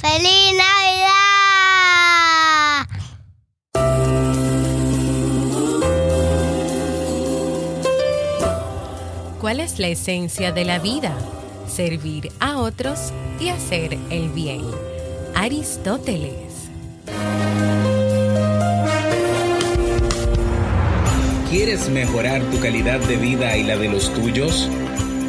¡Feliz Navidad! ¿Cuál es la esencia de la vida? Servir a otros y hacer el bien. Aristóteles. ¿Quieres mejorar tu calidad de vida y la de los tuyos?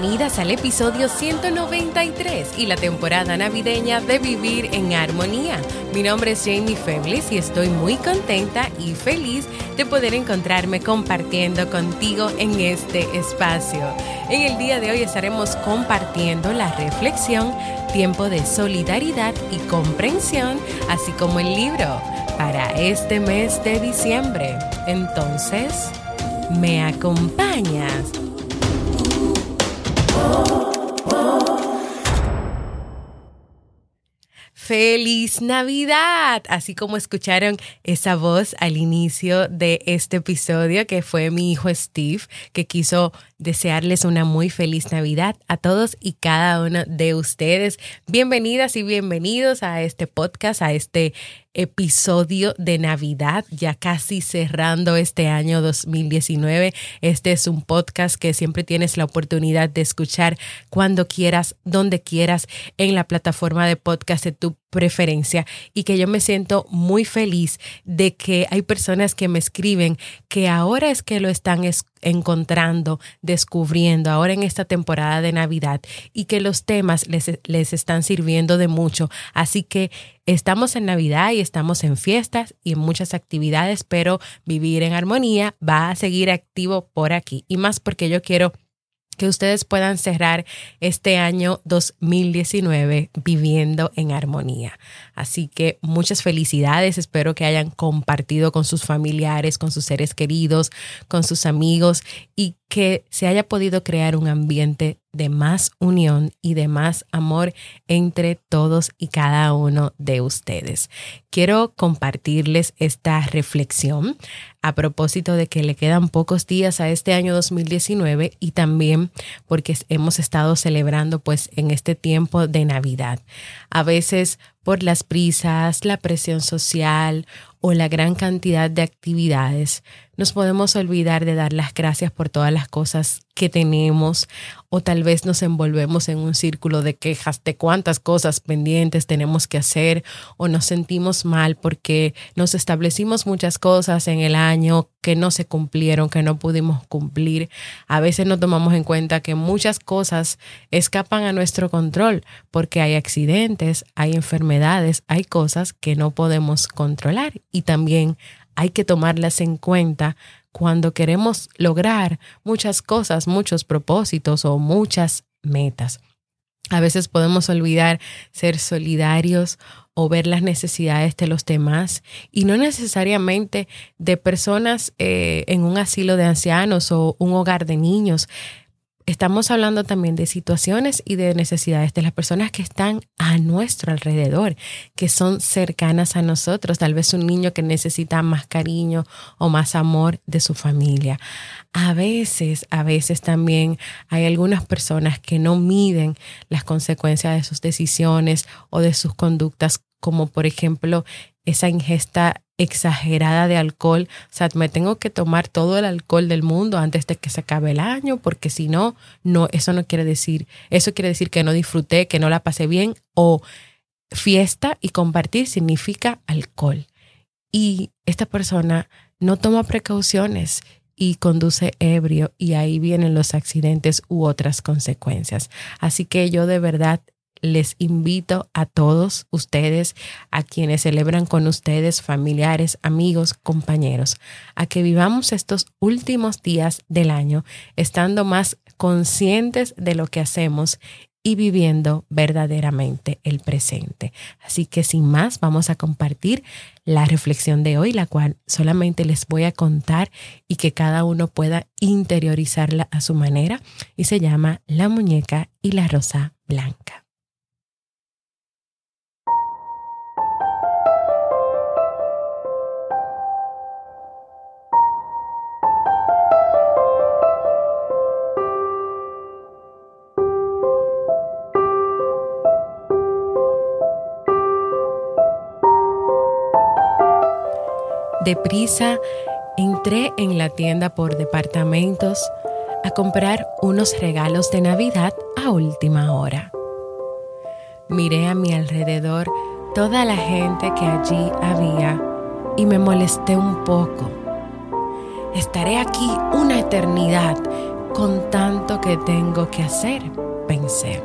Bienvenidas al episodio 193 y la temporada navideña de Vivir en Armonía. Mi nombre es Jamie Febles y estoy muy contenta y feliz de poder encontrarme compartiendo contigo en este espacio. En el día de hoy estaremos compartiendo la reflexión Tiempo de Solidaridad y Comprensión, así como el libro para este mes de diciembre. Entonces, ¿me acompañas? Feliz Navidad, así como escucharon esa voz al inicio de este episodio que fue mi hijo Steve, que quiso desearles una muy feliz Navidad a todos y cada uno de ustedes. Bienvenidas y bienvenidos a este podcast, a este episodio de Navidad, ya casi cerrando este año 2019. Este es un podcast que siempre tienes la oportunidad de escuchar cuando quieras, donde quieras, en la plataforma de podcast de tu preferencia y que yo me siento muy feliz de que hay personas que me escriben que ahora es que lo están encontrando, descubriendo ahora en esta temporada de Navidad y que los temas les, les están sirviendo de mucho. Así que estamos en Navidad y estamos en fiestas y en muchas actividades, pero vivir en armonía va a seguir activo por aquí y más porque yo quiero que ustedes puedan cerrar este año 2019 viviendo en armonía. Así que muchas felicidades, espero que hayan compartido con sus familiares, con sus seres queridos, con sus amigos y que se haya podido crear un ambiente de más unión y de más amor entre todos y cada uno de ustedes. Quiero compartirles esta reflexión a propósito de que le quedan pocos días a este año 2019 y también porque hemos estado celebrando pues en este tiempo de Navidad. A veces por las prisas, la presión social o la gran cantidad de actividades, nos podemos olvidar de dar las gracias por todas las cosas que tenemos o tal vez nos envolvemos en un círculo de quejas de cuántas cosas pendientes tenemos que hacer o nos sentimos mal porque nos establecimos muchas cosas en el año que no se cumplieron, que no pudimos cumplir. A veces no tomamos en cuenta que muchas cosas escapan a nuestro control porque hay accidentes, hay enfermedades, hay cosas que no podemos controlar y también hay que tomarlas en cuenta cuando queremos lograr muchas cosas, muchos propósitos o muchas metas. A veces podemos olvidar ser solidarios o ver las necesidades de los demás y no necesariamente de personas eh, en un asilo de ancianos o un hogar de niños estamos hablando también de situaciones y de necesidades de las personas que están a nuestro alrededor, que son cercanas a nosotros, tal vez un niño que necesita más cariño o más amor de su familia. A veces, a veces también hay algunas personas que no miden las consecuencias de sus decisiones o de sus conductas, como por ejemplo esa ingesta exagerada de alcohol. O sea, me tengo que tomar todo el alcohol del mundo antes de que se acabe el año, porque si no, no, eso no quiere decir, eso quiere decir que no disfruté, que no la pasé bien, o fiesta y compartir significa alcohol. Y esta persona no toma precauciones y conduce ebrio y ahí vienen los accidentes u otras consecuencias. Así que yo de verdad les invito a todos ustedes, a quienes celebran con ustedes, familiares, amigos, compañeros, a que vivamos estos últimos días del año estando más conscientes de lo que hacemos y viviendo verdaderamente el presente. Así que sin más, vamos a compartir la reflexión de hoy, la cual solamente les voy a contar y que cada uno pueda interiorizarla a su manera y se llama La muñeca y la rosa blanca. Deprisa entré en la tienda por departamentos a comprar unos regalos de Navidad a última hora. Miré a mi alrededor toda la gente que allí había y me molesté un poco. Estaré aquí una eternidad con tanto que tengo que hacer, pensé.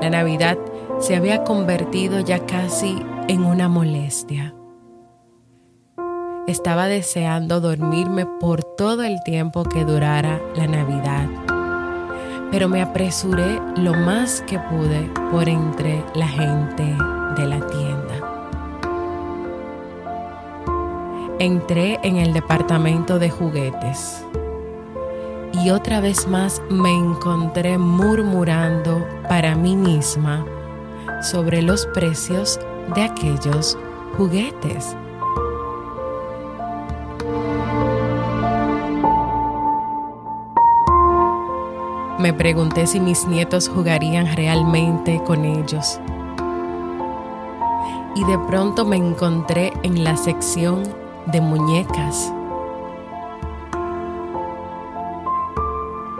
La Navidad se había convertido ya casi en una molestia. Estaba deseando dormirme por todo el tiempo que durara la Navidad, pero me apresuré lo más que pude por entre la gente de la tienda. Entré en el departamento de juguetes y otra vez más me encontré murmurando para mí misma sobre los precios de aquellos juguetes. Me pregunté si mis nietos jugarían realmente con ellos. Y de pronto me encontré en la sección de muñecas.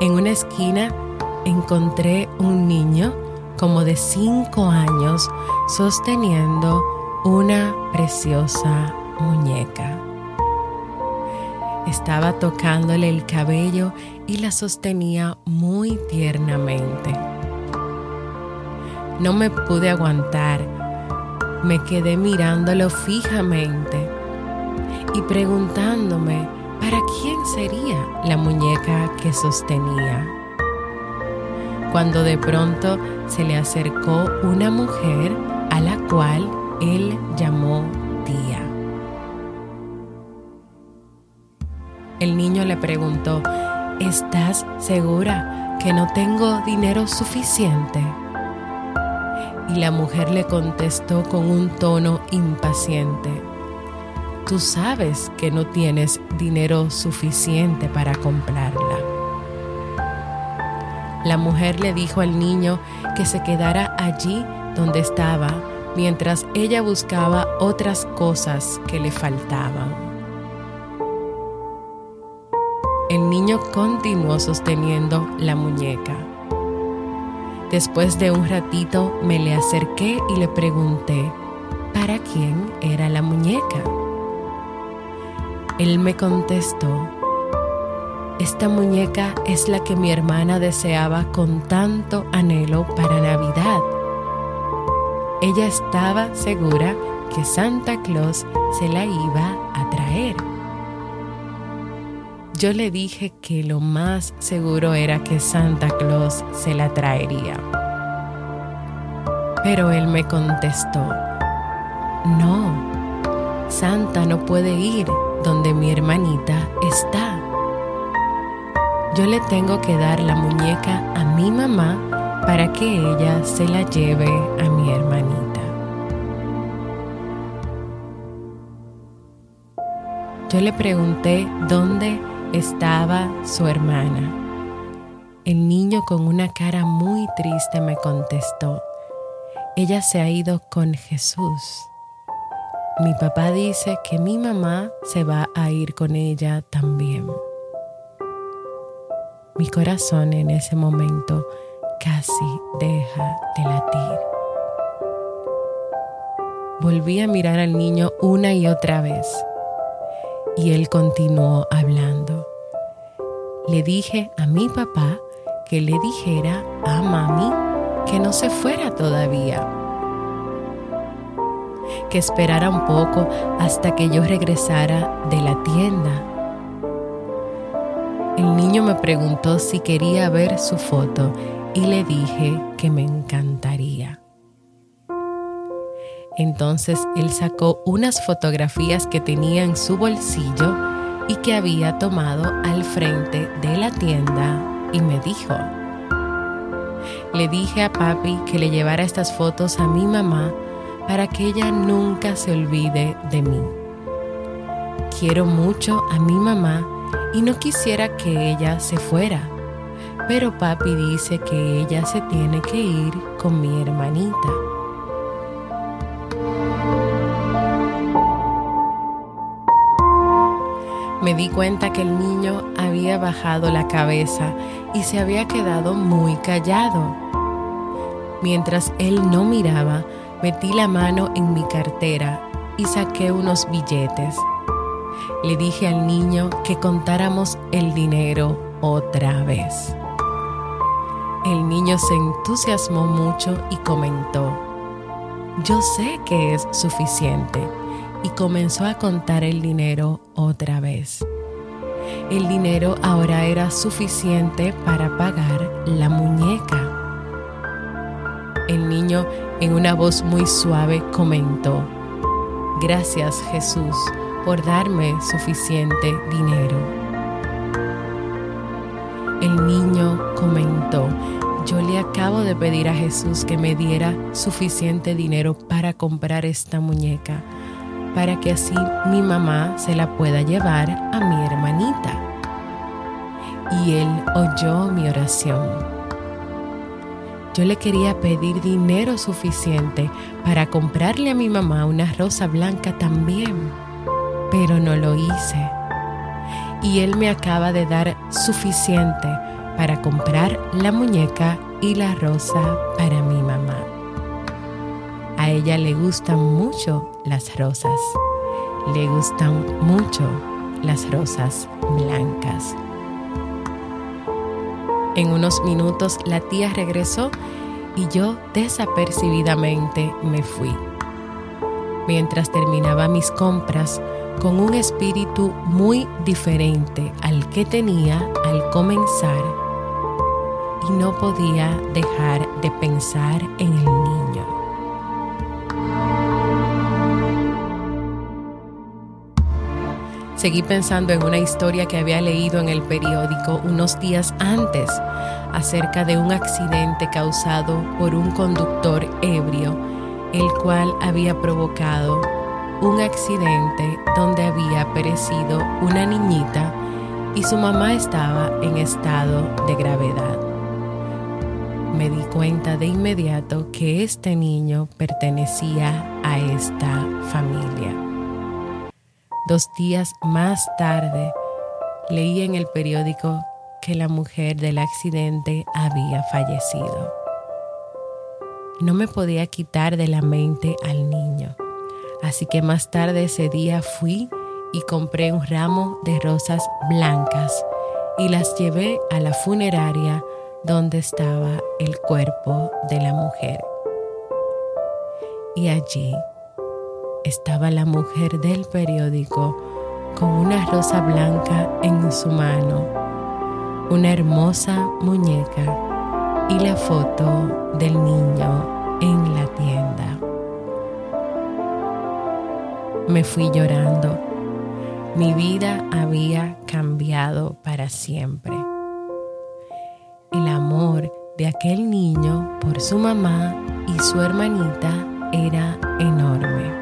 En una esquina encontré un niño como de cinco años sosteniendo una preciosa muñeca. Estaba tocándole el cabello y la sostenía muy tiernamente. No me pude aguantar. Me quedé mirándolo fijamente y preguntándome para quién sería la muñeca que sostenía. Cuando de pronto se le acercó una mujer a la cual él llamó tía. Le preguntó, ¿estás segura que no tengo dinero suficiente? Y la mujer le contestó con un tono impaciente, tú sabes que no tienes dinero suficiente para comprarla. La mujer le dijo al niño que se quedara allí donde estaba mientras ella buscaba otras cosas que le faltaban. Continuó sosteniendo la muñeca. Después de un ratito me le acerqué y le pregunté, ¿para quién era la muñeca? Él me contestó, esta muñeca es la que mi hermana deseaba con tanto anhelo para Navidad. Ella estaba segura que Santa Claus se la iba a traer. Yo le dije que lo más seguro era que Santa Claus se la traería. Pero él me contestó, no, Santa no puede ir donde mi hermanita está. Yo le tengo que dar la muñeca a mi mamá para que ella se la lleve a mi hermanita. Yo le pregunté dónde estaba su hermana. El niño con una cara muy triste me contestó, ella se ha ido con Jesús. Mi papá dice que mi mamá se va a ir con ella también. Mi corazón en ese momento casi deja de latir. Volví a mirar al niño una y otra vez y él continuó hablando. Le dije a mi papá que le dijera a mami que no se fuera todavía, que esperara un poco hasta que yo regresara de la tienda. El niño me preguntó si quería ver su foto y le dije que me encantaría. Entonces él sacó unas fotografías que tenía en su bolsillo y que había tomado al frente de la tienda y me dijo, le dije a papi que le llevara estas fotos a mi mamá para que ella nunca se olvide de mí. Quiero mucho a mi mamá y no quisiera que ella se fuera, pero papi dice que ella se tiene que ir con mi hermanita. Me di cuenta que el niño había bajado la cabeza y se había quedado muy callado. Mientras él no miraba, metí la mano en mi cartera y saqué unos billetes. Le dije al niño que contáramos el dinero otra vez. El niño se entusiasmó mucho y comentó, yo sé que es suficiente y comenzó a contar el dinero otra vez. El dinero ahora era suficiente para pagar la muñeca. El niño en una voz muy suave comentó, Gracias Jesús por darme suficiente dinero. El niño comentó, yo le acabo de pedir a Jesús que me diera suficiente dinero para comprar esta muñeca para que así mi mamá se la pueda llevar a mi hermanita. Y él oyó mi oración. Yo le quería pedir dinero suficiente para comprarle a mi mamá una rosa blanca también, pero no lo hice. Y él me acaba de dar suficiente para comprar la muñeca y la rosa para mi mamá. A ella le gustan mucho las rosas. Le gustan mucho las rosas blancas. En unos minutos la tía regresó y yo desapercibidamente me fui. Mientras terminaba mis compras con un espíritu muy diferente al que tenía al comenzar y no podía dejar de pensar en el niño. Seguí pensando en una historia que había leído en el periódico unos días antes acerca de un accidente causado por un conductor ebrio, el cual había provocado un accidente donde había perecido una niñita y su mamá estaba en estado de gravedad. Me di cuenta de inmediato que este niño pertenecía a esta familia. Dos días más tarde, leí en el periódico que la mujer del accidente había fallecido. No me podía quitar de la mente al niño, así que más tarde ese día fui y compré un ramo de rosas blancas y las llevé a la funeraria donde estaba el cuerpo de la mujer. Y allí estaba la mujer del periódico con una rosa blanca en su mano, una hermosa muñeca y la foto del niño en la tienda. Me fui llorando. Mi vida había cambiado para siempre. El amor de aquel niño por su mamá y su hermanita era enorme.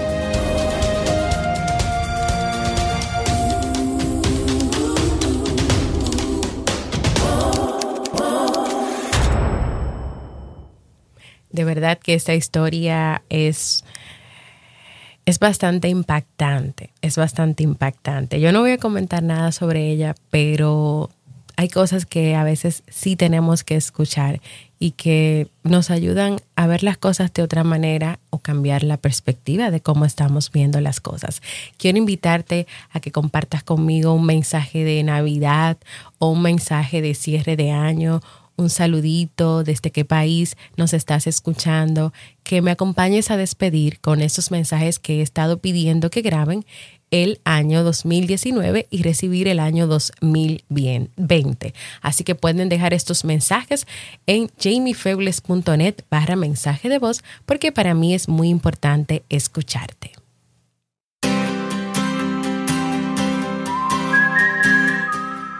Verdad que esta historia es, es bastante impactante, es bastante impactante. Yo no voy a comentar nada sobre ella, pero hay cosas que a veces sí tenemos que escuchar y que nos ayudan a ver las cosas de otra manera o cambiar la perspectiva de cómo estamos viendo las cosas. Quiero invitarte a que compartas conmigo un mensaje de Navidad o un mensaje de cierre de año un saludito, desde qué país nos estás escuchando, que me acompañes a despedir con esos mensajes que he estado pidiendo que graben el año 2019 y recibir el año 2020. Así que pueden dejar estos mensajes en jamiefebles.net barra mensaje de voz porque para mí es muy importante escucharte.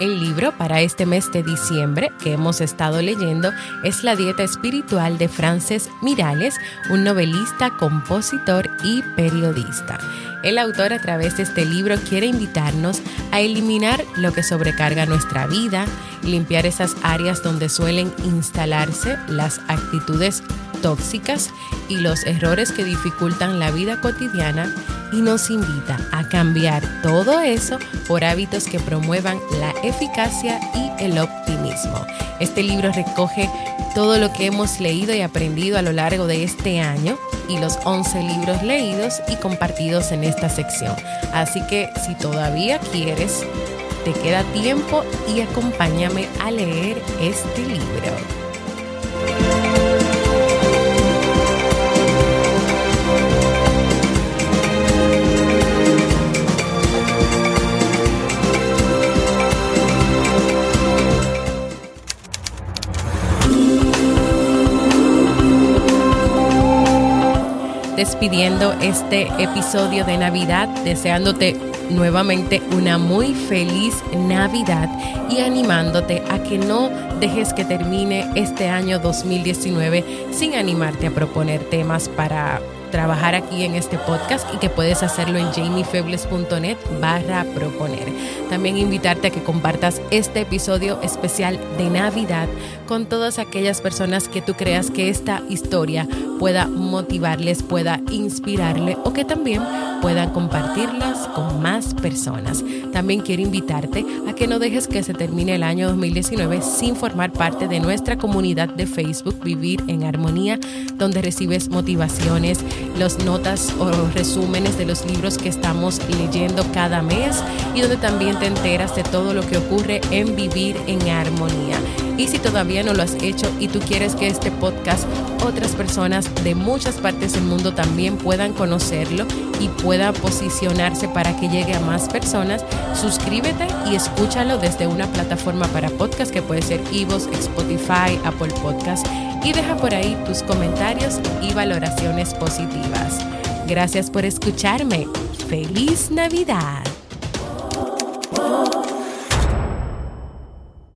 El libro para este mes de diciembre que hemos estado leyendo es La Dieta Espiritual de Frances Mirales, un novelista, compositor y periodista. El autor a través de este libro quiere invitarnos a eliminar lo que sobrecarga nuestra vida, limpiar esas áreas donde suelen instalarse las actitudes tóxicas y los errores que dificultan la vida cotidiana y nos invita a cambiar todo eso por hábitos que promuevan la eficacia y el optimismo. Este libro recoge todo lo que hemos leído y aprendido a lo largo de este año y los 11 libros leídos y compartidos en esta sección. Así que si todavía quieres, te queda tiempo y acompáñame a leer este libro. Despidiendo este episodio de Navidad, deseándote nuevamente una muy feliz Navidad y animándote a que no dejes que termine este año 2019 sin animarte a proponer temas para trabajar aquí en este podcast y que puedes hacerlo en jamiefebles.net barra proponer. También invitarte a que compartas este episodio especial de Navidad con todas aquellas personas que tú creas que esta historia pueda motivarles, pueda inspirarle o que también puedan compartirlas con más personas. También quiero invitarte a que no dejes que se termine el año 2019 sin formar parte de nuestra comunidad de Facebook Vivir en Armonía, donde recibes motivaciones, las notas o resúmenes de los libros que estamos leyendo cada mes y donde también te enteras de todo lo que ocurre en Vivir en Armonía. Y si todavía no lo has hecho y tú quieres que este podcast otras personas de muchas partes del mundo también puedan conocerlo y pueda posicionarse para que llegue a más personas, suscríbete y escúchalo desde una plataforma para podcast que puede ser Evox, Spotify, Apple Podcast y deja por ahí tus comentarios y valoraciones positivas. Gracias por escucharme. ¡Feliz Navidad!